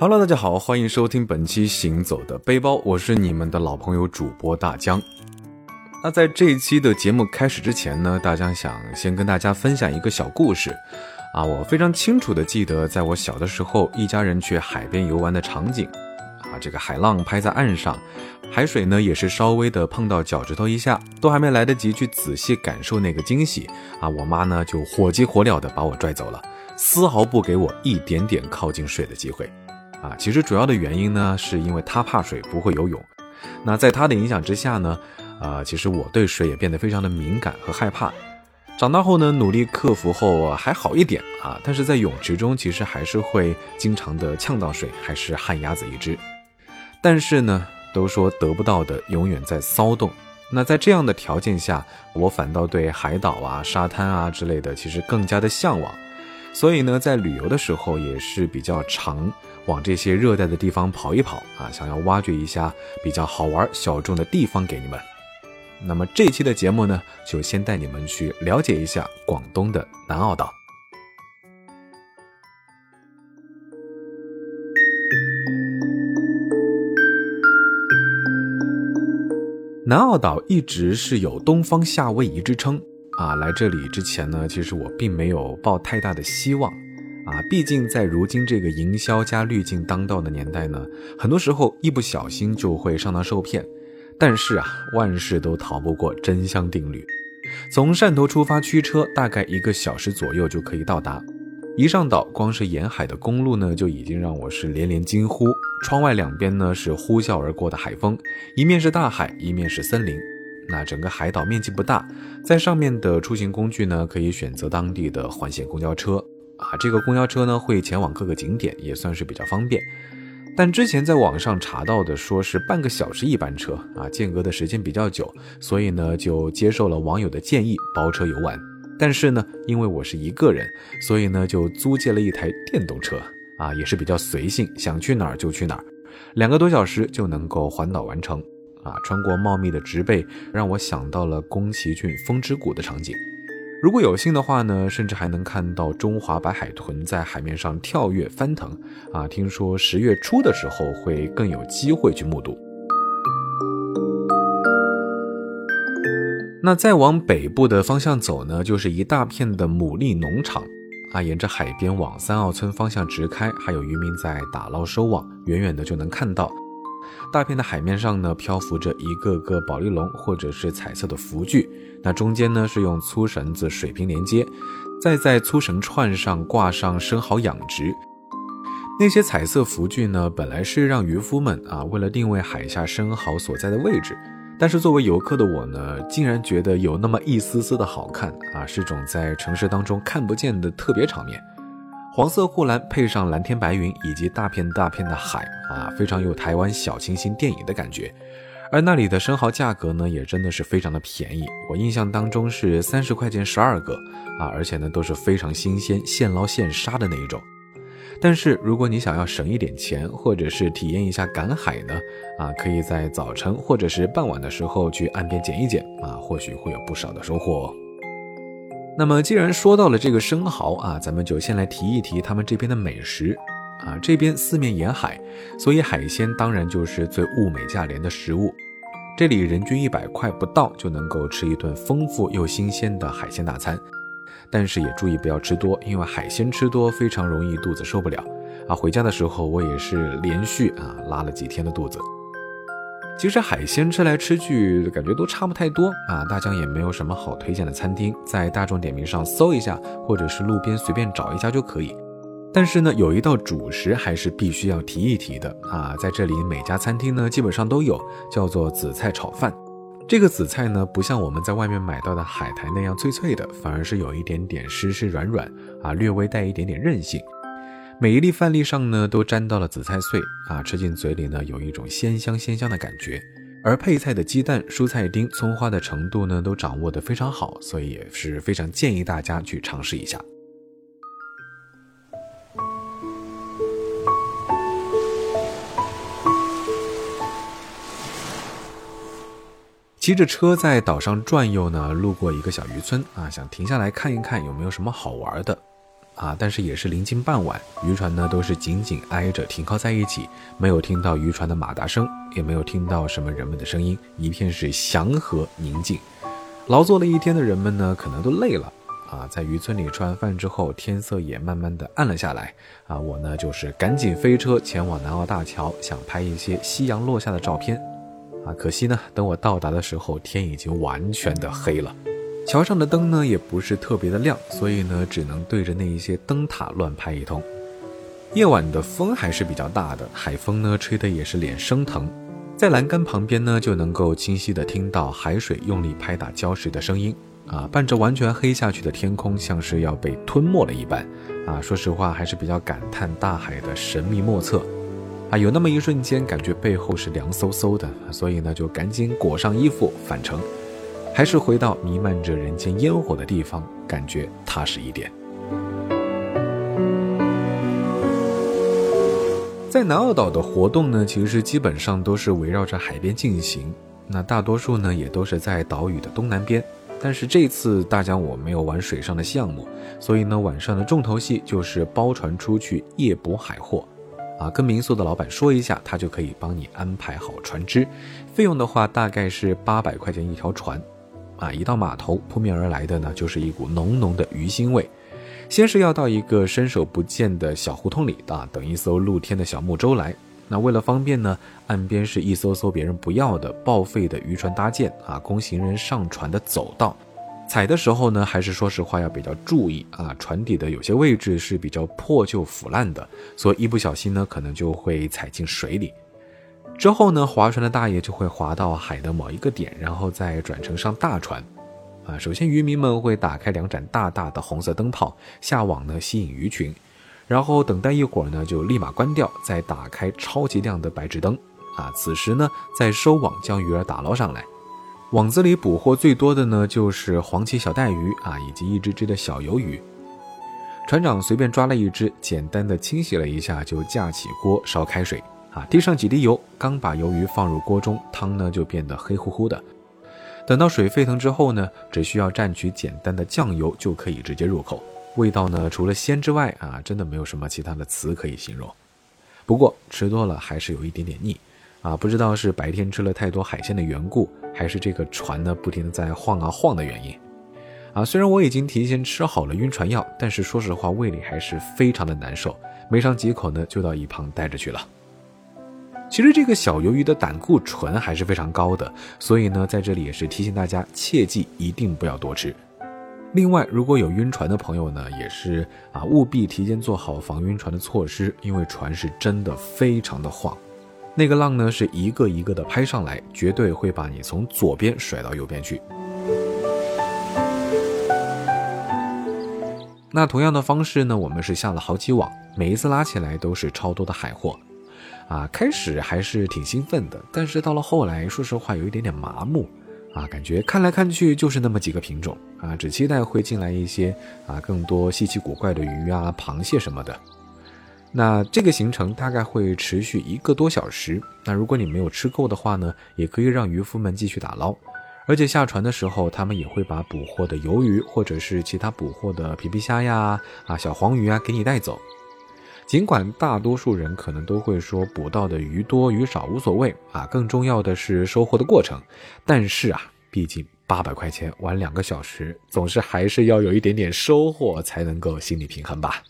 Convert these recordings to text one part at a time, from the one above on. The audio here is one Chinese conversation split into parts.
Hello，大家好，欢迎收听本期《行走的背包》，我是你们的老朋友主播大江。那在这一期的节目开始之前呢，大江想先跟大家分享一个小故事。啊，我非常清楚的记得，在我小的时候，一家人去海边游玩的场景。啊，这个海浪拍在岸上，海水呢也是稍微的碰到脚趾头一下，都还没来得及去仔细感受那个惊喜，啊，我妈呢就火急火燎的把我拽走了，丝毫不给我一点点靠近水的机会。啊，其实主要的原因呢，是因为他怕水，不会游泳。那在他的影响之下呢，啊，其实我对水也变得非常的敏感和害怕。长大后呢，努力克服后还好一点啊，但是在泳池中其实还是会经常的呛到水，还是旱鸭子一只。但是呢，都说得不到的永远在骚动。那在这样的条件下，我反倒对海岛啊、沙滩啊之类的其实更加的向往。所以呢，在旅游的时候也是比较常。往这些热带的地方跑一跑啊，想要挖掘一下比较好玩小众的地方给你们。那么这期的节目呢，就先带你们去了解一下广东的南澳岛。南澳岛一直是有“东方夏威夷”之称啊。来这里之前呢，其实我并没有抱太大的希望。啊，毕竟在如今这个营销加滤镜当道的年代呢，很多时候一不小心就会上当受骗。但是啊，万事都逃不过真香定律。从汕头出发驱车，大概一个小时左右就可以到达。一上岛，光是沿海的公路呢，就已经让我是连连惊呼。窗外两边呢是呼啸而过的海风，一面是大海，一面是森林。那整个海岛面积不大，在上面的出行工具呢，可以选择当地的环线公交车。啊，这个公交车呢会前往各个景点，也算是比较方便。但之前在网上查到的说是半个小时一班车啊，间隔的时间比较久，所以呢就接受了网友的建议包车游玩。但是呢，因为我是一个人，所以呢就租借了一台电动车啊，也是比较随性，想去哪儿就去哪儿，两个多小时就能够环岛完成。啊，穿过茂密的植被，让我想到了宫崎骏《风之谷》的场景。如果有幸的话呢，甚至还能看到中华白海豚在海面上跳跃翻腾啊！听说十月初的时候会更有机会去目睹。那再往北部的方向走呢，就是一大片的牡蛎农场啊，沿着海边往三澳村方向直开，还有渔民在打捞收网，远远的就能看到。大片的海面上呢，漂浮着一个个宝丽龙或者是彩色的浮具，那中间呢是用粗绳子水平连接，再在粗绳串上挂上生蚝养殖。那些彩色浮具呢，本来是让渔夫们啊，为了定位海下生蚝所在的位置，但是作为游客的我呢，竟然觉得有那么一丝丝的好看啊，是种在城市当中看不见的特别场面。黄色护栏配上蓝天白云以及大片大片的海啊，非常有台湾小清新电影的感觉。而那里的生蚝价格呢，也真的是非常的便宜。我印象当中是三十块钱十二个啊，而且呢都是非常新鲜、现捞现杀的那一种。但是如果你想要省一点钱，或者是体验一下赶海呢，啊，可以在早晨或者是傍晚的时候去岸边捡一捡啊，或许会有不少的收获哦。那么，既然说到了这个生蚝啊，咱们就先来提一提他们这边的美食啊。这边四面沿海，所以海鲜当然就是最物美价廉的食物。这里人均一百块不到就能够吃一顿丰富又新鲜的海鲜大餐，但是也注意不要吃多，因为海鲜吃多非常容易肚子受不了啊。回家的时候我也是连续啊拉了几天的肚子。其实海鲜吃来吃去，感觉都差不太多啊。大江也没有什么好推荐的餐厅，在大众点评上搜一下，或者是路边随便找一家就可以。但是呢，有一道主食还是必须要提一提的啊。在这里每家餐厅呢，基本上都有，叫做紫菜炒饭。这个紫菜呢，不像我们在外面买到的海苔那样脆脆的，反而是有一点点湿湿软软啊，略微带一点点韧性。每一粒饭粒上呢，都沾到了紫菜碎啊，吃进嘴里呢，有一种鲜香鲜香的感觉。而配菜的鸡蛋、蔬菜丁、葱花的程度呢，都掌握得非常好，所以也是非常建议大家去尝试一下。骑着车在岛上转悠呢，路过一个小渔村啊，想停下来看一看有没有什么好玩的。啊，但是也是临近傍晚，渔船呢都是紧紧挨着停靠在一起，没有听到渔船的马达声，也没有听到什么人们的声音，一片是祥和宁静。劳作了一天的人们呢，可能都累了啊，在渔村里吃完饭之后，天色也慢慢的暗了下来啊，我呢就是赶紧飞车前往南澳大桥，想拍一些夕阳落下的照片啊，可惜呢，等我到达的时候，天已经完全的黑了。桥上的灯呢也不是特别的亮，所以呢只能对着那一些灯塔乱拍一通。夜晚的风还是比较大的，海风呢吹得也是脸生疼。在栏杆旁边呢就能够清晰的听到海水用力拍打礁石的声音啊，伴着完全黑下去的天空，像是要被吞没了一般啊。说实话还是比较感叹大海的神秘莫测啊。有那么一瞬间感觉背后是凉飕飕的，所以呢就赶紧裹上衣服返程。还是回到弥漫着人间烟火的地方，感觉踏实一点。在南澳岛的活动呢，其实基本上都是围绕着海边进行。那大多数呢，也都是在岛屿的东南边。但是这次大家我没有玩水上的项目，所以呢，晚上的重头戏就是包船出去夜捕海货。啊，跟民宿的老板说一下，他就可以帮你安排好船只。费用的话，大概是八百块钱一条船。啊，一到码头，扑面而来的呢，就是一股浓浓的鱼腥味。先是要到一个伸手不见的小胡同里啊，等一艘露天的小木舟来。那为了方便呢，岸边是一艘艘别人不要的报废的渔船搭建啊，供行人上船的走道。踩的时候呢，还是说实话要比较注意啊，船底的有些位置是比较破旧腐烂的，所以一不小心呢，可能就会踩进水里。之后呢，划船的大爷就会划到海的某一个点，然后再转乘上大船，啊，首先渔民们会打开两盏大大的红色灯泡下网呢吸引鱼群，然后等待一会儿呢就立马关掉，再打开超级亮的白炽灯，啊，此时呢再收网将鱼儿打捞上来，网子里捕获最多的呢就是黄鳍小带鱼啊，以及一只只的小鱿鱼，船长随便抓了一只，简单的清洗了一下就架起锅烧开水。啊，滴上几滴油，刚把鱿鱼放入锅中，汤呢就变得黑乎乎的。等到水沸腾之后呢，只需要蘸取简单的酱油就可以直接入口。味道呢，除了鲜之外啊，真的没有什么其他的词可以形容。不过吃多了还是有一点点腻。啊，不知道是白天吃了太多海鲜的缘故，还是这个船呢不停的在晃啊晃的原因。啊，虽然我已经提前吃好了晕船药，但是说实话胃里还是非常的难受，没上几口呢就到一旁待着去了。其实这个小鱿鱼的胆固醇还是非常高的，所以呢，在这里也是提醒大家，切记一定不要多吃。另外，如果有晕船的朋友呢，也是啊，务必提前做好防晕船的措施，因为船是真的非常的晃，那个浪呢是一个一个的拍上来，绝对会把你从左边甩到右边去。那同样的方式呢，我们是下了好几网，每一次拉起来都是超多的海货。啊，开始还是挺兴奋的，但是到了后来，说实话有一点点麻木，啊，感觉看来看去就是那么几个品种，啊，只期待会进来一些啊更多稀奇古怪的鱼啊、螃蟹什么的。那这个行程大概会持续一个多小时。那如果你没有吃够的话呢，也可以让渔夫们继续打捞，而且下船的时候，他们也会把捕获的鱿鱼或者是其他捕获的皮皮虾呀、啊小黄鱼啊给你带走。尽管大多数人可能都会说捕到的鱼多鱼少无所谓啊，更重要的是收获的过程。但是啊，毕竟八百块钱玩两个小时，总是还是要有一点点收获才能够心理平衡吧。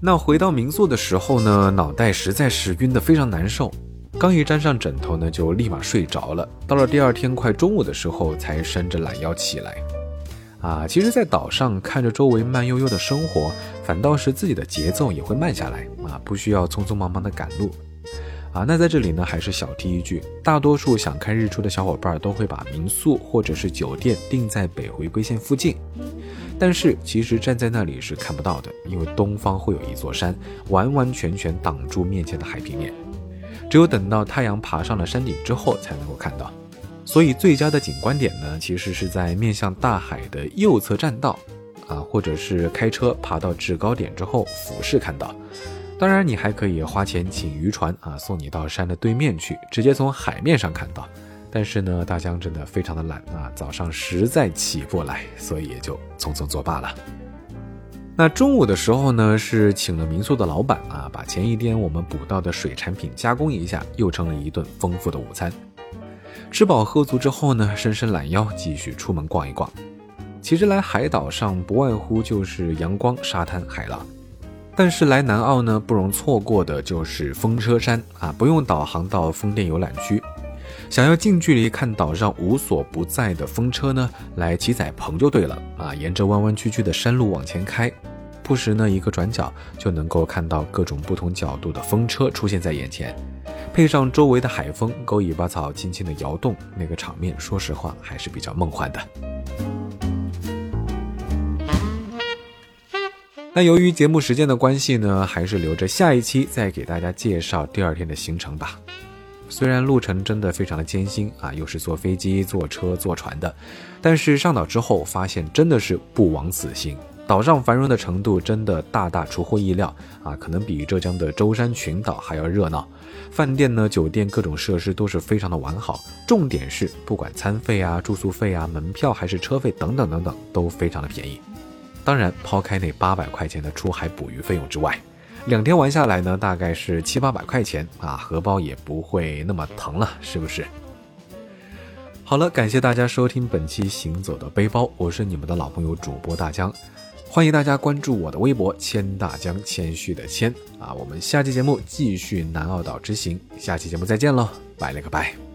那回到民宿的时候呢，脑袋实在是晕得非常难受。刚一沾上枕头呢，就立马睡着了。到了第二天快中午的时候，才伸着懒腰起来。啊，其实，在岛上看着周围慢悠悠的生活，反倒是自己的节奏也会慢下来啊，不需要匆匆忙忙的赶路。啊，那在这里呢，还是小提一句，大多数想看日出的小伙伴都会把民宿或者是酒店定在北回归线附近，但是其实站在那里是看不到的，因为东方会有一座山，完完全全挡住面前的海平面。只有等到太阳爬上了山顶之后才能够看到，所以最佳的景观点呢，其实是在面向大海的右侧栈道，啊，或者是开车爬到制高点之后俯视看到，当然，你还可以花钱请渔船啊，送你到山的对面去，直接从海面上看到。但是呢，大江真的非常的懒啊，早上实在起不来，所以也就匆匆作罢了。那中午的时候呢，是请了民宿的老板啊，把前一天我们捕到的水产品加工一下，又成了一顿丰富的午餐。吃饱喝足之后呢，伸伸懒腰，继续出门逛一逛。其实来海岛上不外乎就是阳光、沙滩、海浪。但是来南澳呢，不容错过的就是风车山啊！不用导航到风电游览区，想要近距离看岛上无所不在的风车呢，来骑仔棚就对了啊！沿着弯弯曲曲的山路往前开，不时呢一个转角就能够看到各种不同角度的风车出现在眼前，配上周围的海风，狗尾巴草轻轻的摇动，那个场面，说实话还是比较梦幻的。那由于节目时间的关系呢，还是留着下一期再给大家介绍第二天的行程吧。虽然路程真的非常的艰辛啊，又是坐飞机、坐车、坐船的，但是上岛之后发现真的是不枉此行。岛上繁荣的程度真的大大出乎意料啊，可能比浙江的舟山群岛还要热闹。饭店呢、酒店各种设施都是非常的完好，重点是不管餐费啊、住宿费啊、门票还是车费等等等等，都非常的便宜。当然，抛开那八百块钱的出海捕鱼费用之外，两天玩下来呢，大概是七八百块钱啊，荷包也不会那么疼了，是不是？好了，感谢大家收听本期《行走的背包》，我是你们的老朋友主播大江，欢迎大家关注我的微博“谦大江”，谦虚的谦啊，我们下期节目继续南澳岛之行，下期节目再见喽，拜了个拜。